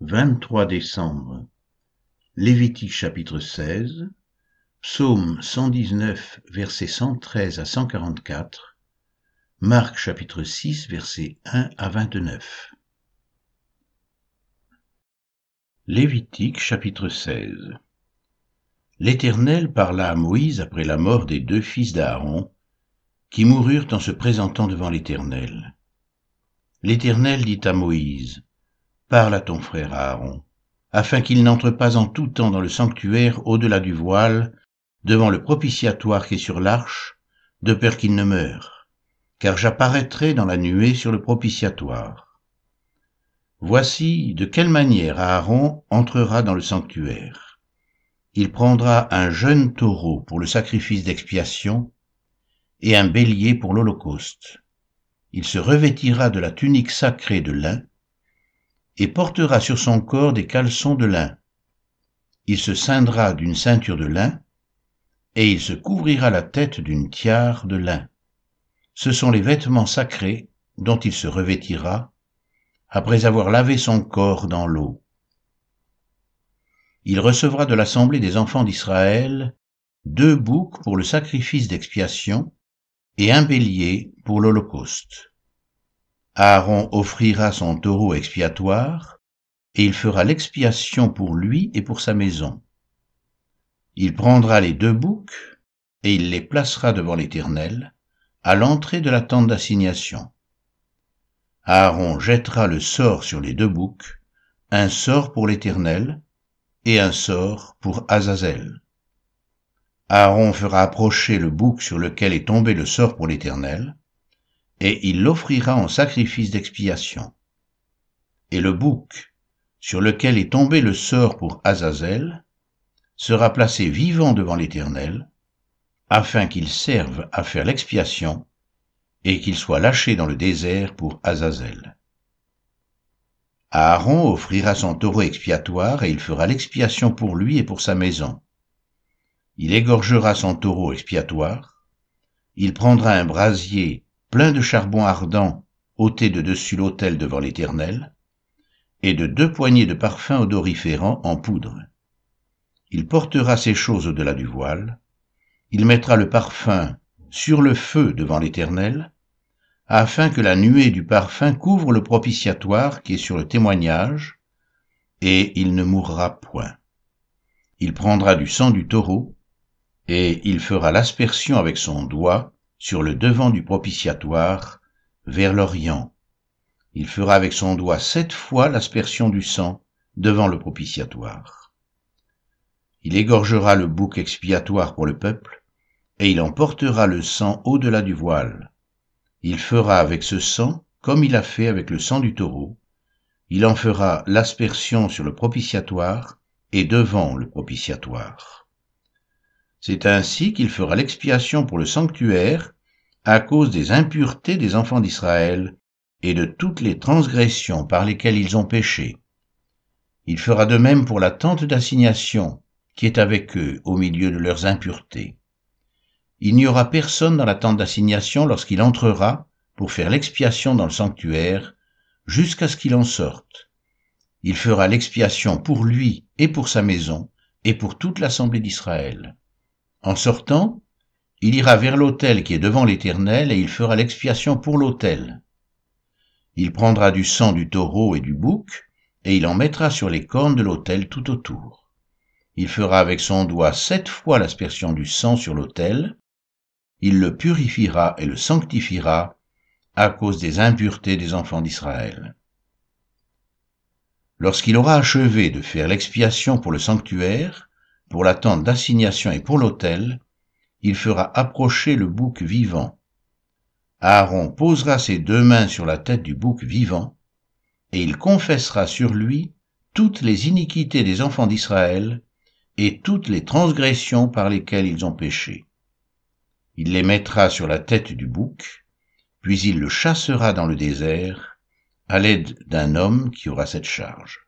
23 décembre. Lévitique chapitre 16, Psaume 119 versets 113 à 144, Marc chapitre 6 versets 1 à 29. Lévitique chapitre 16 L'Éternel parla à Moïse après la mort des deux fils d'Aaron, qui moururent en se présentant devant l'Éternel. L'Éternel dit à Moïse, Parle à ton frère Aaron, afin qu'il n'entre pas en tout temps dans le sanctuaire au-delà du voile, devant le propitiatoire qui est sur l'arche, de peur qu'il ne meure, car j'apparaîtrai dans la nuée sur le propitiatoire. Voici de quelle manière Aaron entrera dans le sanctuaire. Il prendra un jeune taureau pour le sacrifice d'expiation et un bélier pour l'holocauste. Il se revêtira de la tunique sacrée de lin, et portera sur son corps des caleçons de lin. Il se ceindra d'une ceinture de lin, et il se couvrira la tête d'une tiare de lin. Ce sont les vêtements sacrés dont il se revêtira, après avoir lavé son corps dans l'eau. Il recevra de l'assemblée des enfants d'Israël deux boucs pour le sacrifice d'expiation et un bélier pour l'Holocauste. Aaron offrira son taureau expiatoire, et il fera l'expiation pour lui et pour sa maison. Il prendra les deux boucs, et il les placera devant l'Éternel, à l'entrée de la tente d'assignation. Aaron jettera le sort sur les deux boucs, un sort pour l'Éternel, et un sort pour Azazel. Aaron fera approcher le bouc sur lequel est tombé le sort pour l'Éternel, et il l'offrira en sacrifice d'expiation. Et le bouc, sur lequel est tombé le sort pour Azazel, sera placé vivant devant l'Éternel, afin qu'il serve à faire l'expiation, et qu'il soit lâché dans le désert pour Azazel. Aaron offrira son taureau expiatoire et il fera l'expiation pour lui et pour sa maison. Il égorgera son taureau expiatoire, il prendra un brasier plein de charbon ardent ôté de dessus l'autel devant l'Éternel, et de deux poignées de parfum odoriférant en poudre. Il portera ces choses au-delà du voile, il mettra le parfum sur le feu devant l'Éternel, afin que la nuée du parfum couvre le propitiatoire qui est sur le témoignage, et il ne mourra point. Il prendra du sang du taureau, et il fera l'aspersion avec son doigt sur le devant du propitiatoire, vers l'Orient. Il fera avec son doigt sept fois l'aspersion du sang devant le propitiatoire. Il égorgera le bouc expiatoire pour le peuple, et il emportera le sang au-delà du voile. Il fera avec ce sang comme il a fait avec le sang du taureau. Il en fera l'aspersion sur le propitiatoire et devant le propitiatoire. C'est ainsi qu'il fera l'expiation pour le sanctuaire à cause des impuretés des enfants d'Israël et de toutes les transgressions par lesquelles ils ont péché. Il fera de même pour la tente d'assignation qui est avec eux au milieu de leurs impuretés. Il n'y aura personne dans la tente d'assignation lorsqu'il entrera pour faire l'expiation dans le sanctuaire jusqu'à ce qu'il en sorte. Il fera l'expiation pour lui et pour sa maison et pour toute l'assemblée d'Israël. En sortant, il ira vers l'autel qui est devant l'Éternel et il fera l'expiation pour l'autel. Il prendra du sang du taureau et du bouc, et il en mettra sur les cornes de l'autel tout autour. Il fera avec son doigt sept fois l'aspersion du sang sur l'autel. Il le purifiera et le sanctifiera à cause des impuretés des enfants d'Israël. Lorsqu'il aura achevé de faire l'expiation pour le sanctuaire, pour la tente d'assignation et pour l'autel, il fera approcher le bouc vivant. Aaron posera ses deux mains sur la tête du bouc vivant, et il confessera sur lui toutes les iniquités des enfants d'Israël et toutes les transgressions par lesquelles ils ont péché. Il les mettra sur la tête du bouc, puis il le chassera dans le désert, à l'aide d'un homme qui aura cette charge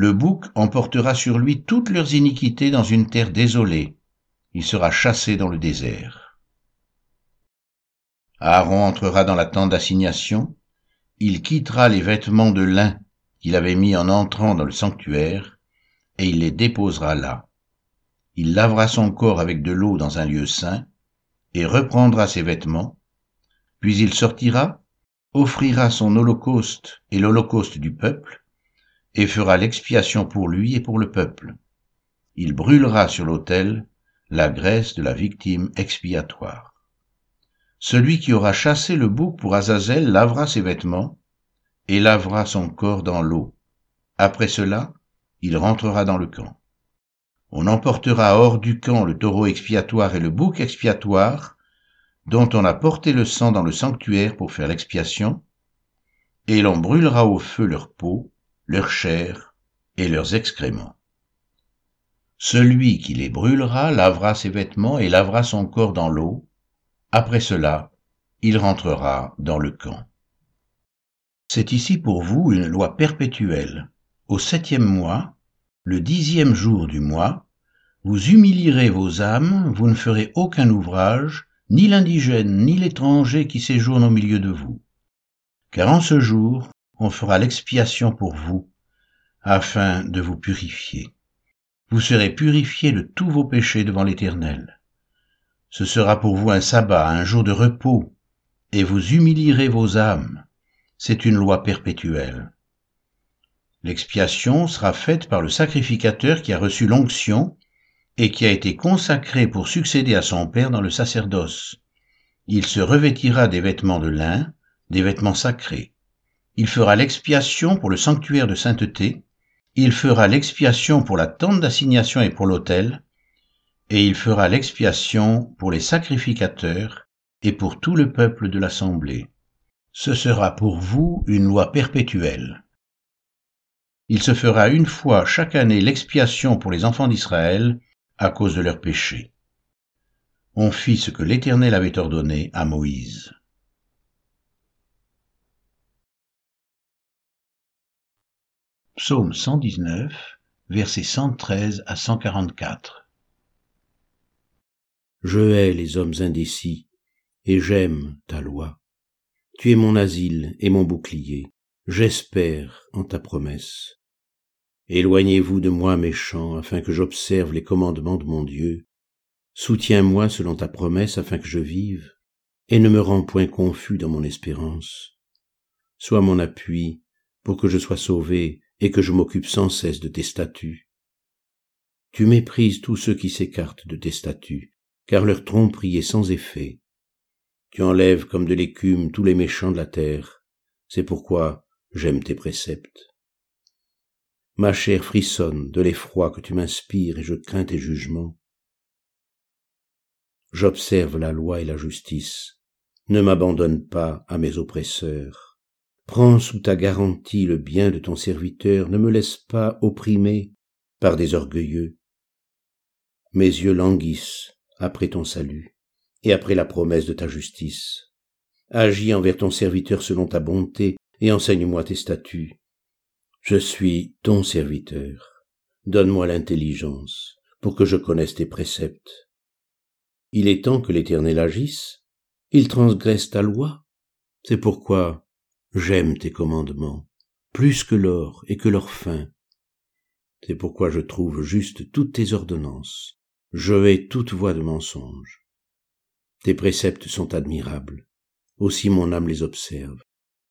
le bouc emportera sur lui toutes leurs iniquités dans une terre désolée. Il sera chassé dans le désert. Aaron entrera dans la tente d'assignation. Il quittera les vêtements de lin qu'il avait mis en entrant dans le sanctuaire, et il les déposera là. Il lavera son corps avec de l'eau dans un lieu saint, et reprendra ses vêtements, puis il sortira, offrira son holocauste et l'holocauste du peuple, et fera l'expiation pour lui et pour le peuple. Il brûlera sur l'autel la graisse de la victime expiatoire. Celui qui aura chassé le bouc pour Azazel lavera ses vêtements et lavera son corps dans l'eau. Après cela, il rentrera dans le camp. On emportera hors du camp le taureau expiatoire et le bouc expiatoire, dont on a porté le sang dans le sanctuaire pour faire l'expiation, et l'on brûlera au feu leur peau, leur chair et leurs excréments. Celui qui les brûlera lavera ses vêtements et lavera son corps dans l'eau. Après cela, il rentrera dans le camp. C'est ici pour vous une loi perpétuelle. Au septième mois, le dixième jour du mois, vous humilierez vos âmes, vous ne ferez aucun ouvrage, ni l'indigène, ni l'étranger qui séjourne au milieu de vous. Car en ce jour, on fera l'expiation pour vous, afin de vous purifier. Vous serez purifiés de tous vos péchés devant l'Éternel. Ce sera pour vous un sabbat, un jour de repos, et vous humilierez vos âmes. C'est une loi perpétuelle. L'expiation sera faite par le sacrificateur qui a reçu l'onction et qui a été consacré pour succéder à son Père dans le sacerdoce. Il se revêtira des vêtements de lin, des vêtements sacrés. Il fera l'expiation pour le sanctuaire de sainteté, il fera l'expiation pour la tente d'assignation et pour l'autel, et il fera l'expiation pour les sacrificateurs et pour tout le peuple de l'assemblée. Ce sera pour vous une loi perpétuelle. Il se fera une fois chaque année l'expiation pour les enfants d'Israël à cause de leurs péchés. On fit ce que l'Éternel avait ordonné à Moïse. Psaume 119, versets 113 à 144. Je hais les hommes indécis, et j'aime ta loi. Tu es mon asile et mon bouclier. J'espère en ta promesse. Éloignez-vous de moi, méchant, afin que j'observe les commandements de mon Dieu. Soutiens-moi selon ta promesse, afin que je vive, et ne me rends point confus dans mon espérance. Sois mon appui, pour que je sois sauvé, et que je m'occupe sans cesse de tes statuts. Tu méprises tous ceux qui s'écartent de tes statuts, car leur tromperie est sans effet. Tu enlèves comme de l'écume tous les méchants de la terre, c'est pourquoi j'aime tes préceptes. Ma chair frissonne de l'effroi que tu m'inspires et je crains tes jugements. J'observe la loi et la justice. Ne m'abandonne pas à mes oppresseurs. Prends sous ta garantie le bien de ton serviteur, ne me laisse pas opprimer par des orgueilleux. Mes yeux languissent après ton salut et après la promesse de ta justice. Agis envers ton serviteur selon ta bonté et enseigne-moi tes statuts. Je suis ton serviteur. Donne-moi l'intelligence pour que je connaisse tes préceptes. Il est temps que l'Éternel agisse. Il transgresse ta loi. C'est pourquoi J'aime tes commandements, plus que l'or et que leur fin. C'est pourquoi je trouve juste toutes tes ordonnances. Je hais toute voix de mensonge. Tes préceptes sont admirables. Aussi mon âme les observe.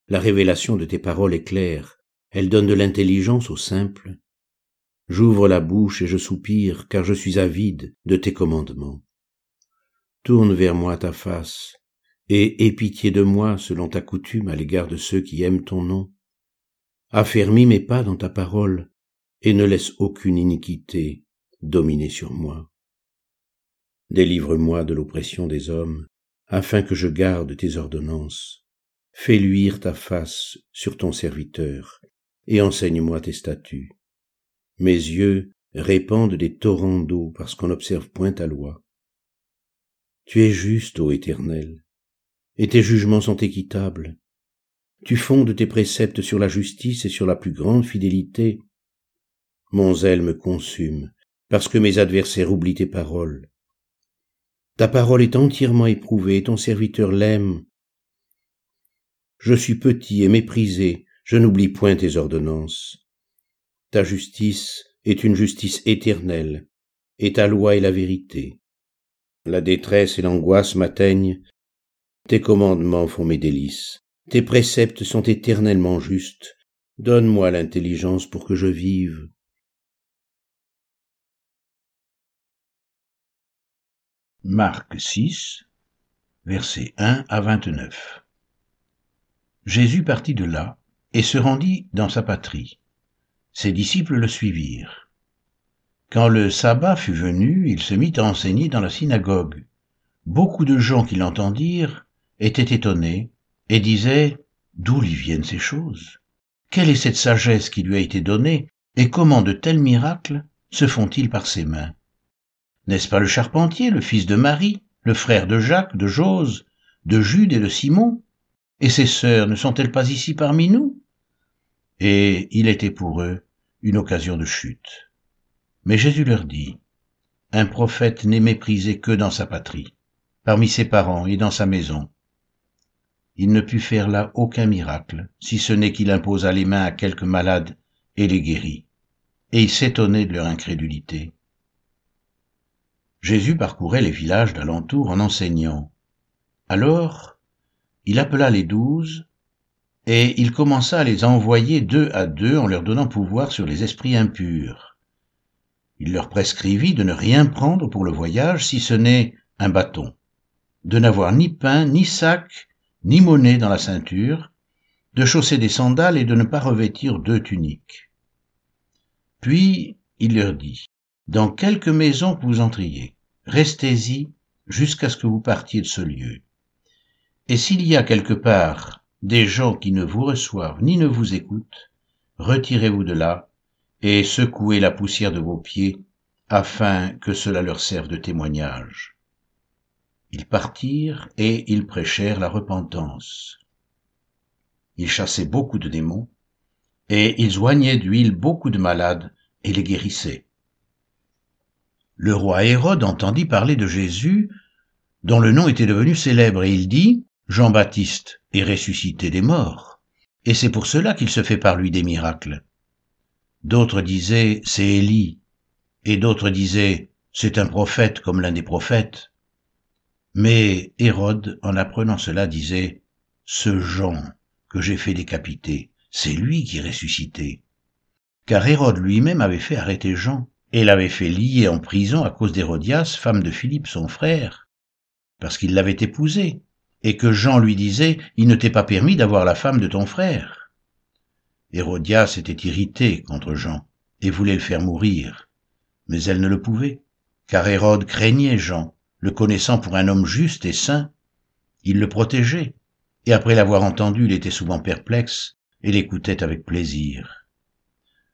La révélation de tes paroles est claire. Elle donne de l'intelligence aux simples. J'ouvre la bouche et je soupire, car je suis avide de tes commandements. Tourne vers moi ta face, et aie pitié de moi selon ta coutume à l'égard de ceux qui aiment ton nom. Affermis mes pas dans ta parole, et ne laisse aucune iniquité dominer sur moi. Délivre-moi de l'oppression des hommes, afin que je garde tes ordonnances. Fais luire ta face sur ton serviteur, et enseigne-moi tes statuts. Mes yeux répandent des torrents d'eau parce qu'on n'observe point ta loi. Tu es juste, ô Éternel, et tes jugements sont équitables. Tu fondes tes préceptes sur la justice et sur la plus grande fidélité. Mon zèle me consume, parce que mes adversaires oublient tes paroles. Ta parole est entièrement éprouvée, et ton serviteur l'aime. Je suis petit et méprisé, Je n'oublie point tes ordonnances. Ta justice est une justice éternelle, et ta loi est la vérité. La détresse et l'angoisse m'atteignent, tes commandements font mes délices, tes préceptes sont éternellement justes, donne-moi l'intelligence pour que je vive. Marc 6, versets 1 à 29 Jésus partit de là et se rendit dans sa patrie. Ses disciples le suivirent. Quand le sabbat fut venu, il se mit à enseigner dans la synagogue. Beaucoup de gens qui l'entendirent étaient étonnés et disaient D'où lui viennent ces choses? Quelle est cette sagesse qui lui a été donnée et comment de tels miracles se font-ils par ses mains? N'est-ce pas le charpentier, le fils de Marie, le frère de Jacques, de Jose, de Jude et de Simon? Et ses sœurs ne sont-elles pas ici parmi nous? Et il était pour eux une occasion de chute. Mais Jésus leur dit, Un prophète n'est méprisé que dans sa patrie, parmi ses parents et dans sa maison. Il ne put faire là aucun miracle, si ce n'est qu'il imposa les mains à quelques malades et les guérit. Et il s'étonnait de leur incrédulité. Jésus parcourait les villages d'alentour en enseignant. Alors, il appela les douze, et il commença à les envoyer deux à deux en leur donnant pouvoir sur les esprits impurs. Il leur prescrivit de ne rien prendre pour le voyage si ce n'est un bâton, de n'avoir ni pain, ni sac, ni monnaie dans la ceinture, de chausser des sandales et de ne pas revêtir deux tuniques. Puis il leur dit, dans quelque maison que vous entriez, restez-y jusqu'à ce que vous partiez de ce lieu. Et s'il y a quelque part des gens qui ne vous reçoivent ni ne vous écoutent, retirez-vous de là et secouez la poussière de vos pieds afin que cela leur serve de témoignage. Ils partirent et ils prêchèrent la repentance. Ils chassaient beaucoup de démons et ils oignaient d'huile beaucoup de malades et les guérissaient le roi Hérode entendit parler de Jésus, dont le nom était devenu célèbre, et il dit, Jean-Baptiste est ressuscité des morts, et c'est pour cela qu'il se fait par lui des miracles. D'autres disaient, c'est Élie, et d'autres disaient, c'est un prophète comme l'un des prophètes. Mais Hérode, en apprenant cela, disait, ce Jean que j'ai fait décapiter, c'est lui qui est ressuscité. Car Hérode lui-même avait fait arrêter Jean et l'avait fait lier en prison à cause d'Hérodias, femme de Philippe son frère, parce qu'il l'avait épousée, et que Jean lui disait, il ne t'est pas permis d'avoir la femme de ton frère. Hérodias était irritée contre Jean, et voulait le faire mourir, mais elle ne le pouvait, car Hérode craignait Jean, le connaissant pour un homme juste et saint. Il le protégeait, et après l'avoir entendu, il était souvent perplexe, et l'écoutait avec plaisir.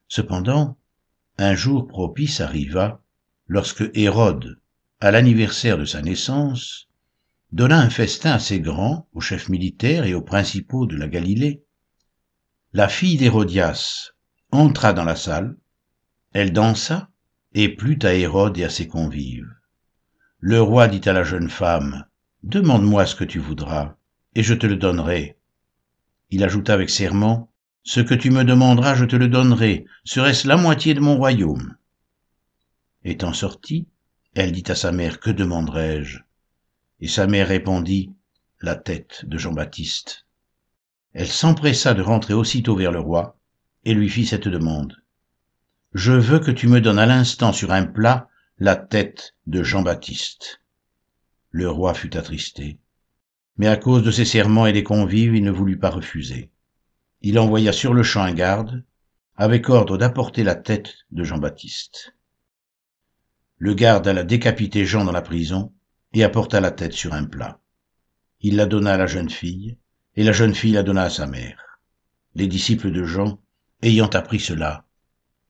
Cependant, un jour propice arriva lorsque Hérode, à l'anniversaire de sa naissance, donna un festin assez grand aux chefs militaires et aux principaux de la Galilée. La fille d'Hérodias entra dans la salle, elle dansa et plut à Hérode et à ses convives. Le roi dit à la jeune femme, Demande-moi ce que tu voudras, et je te le donnerai. Il ajouta avec serment, ce que tu me demanderas, je te le donnerai. Serait-ce la moitié de mon royaume? Étant sortie, elle dit à sa mère, Que demanderai-je Et sa mère répondit, La tête de Jean-Baptiste. Elle s'empressa de rentrer aussitôt vers le roi, et lui fit cette demande. Je veux que tu me donnes à l'instant sur un plat la tête de Jean-Baptiste. Le roi fut attristé, mais à cause de ses serments et des convives, il ne voulut pas refuser il envoya sur-le-champ un garde, avec ordre d'apporter la tête de Jean-Baptiste. Le garde alla décapiter Jean dans la prison et apporta la tête sur un plat. Il la donna à la jeune fille, et la jeune fille la donna à sa mère. Les disciples de Jean, ayant appris cela,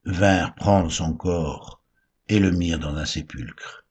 vinrent prendre son corps et le mirent dans un sépulcre.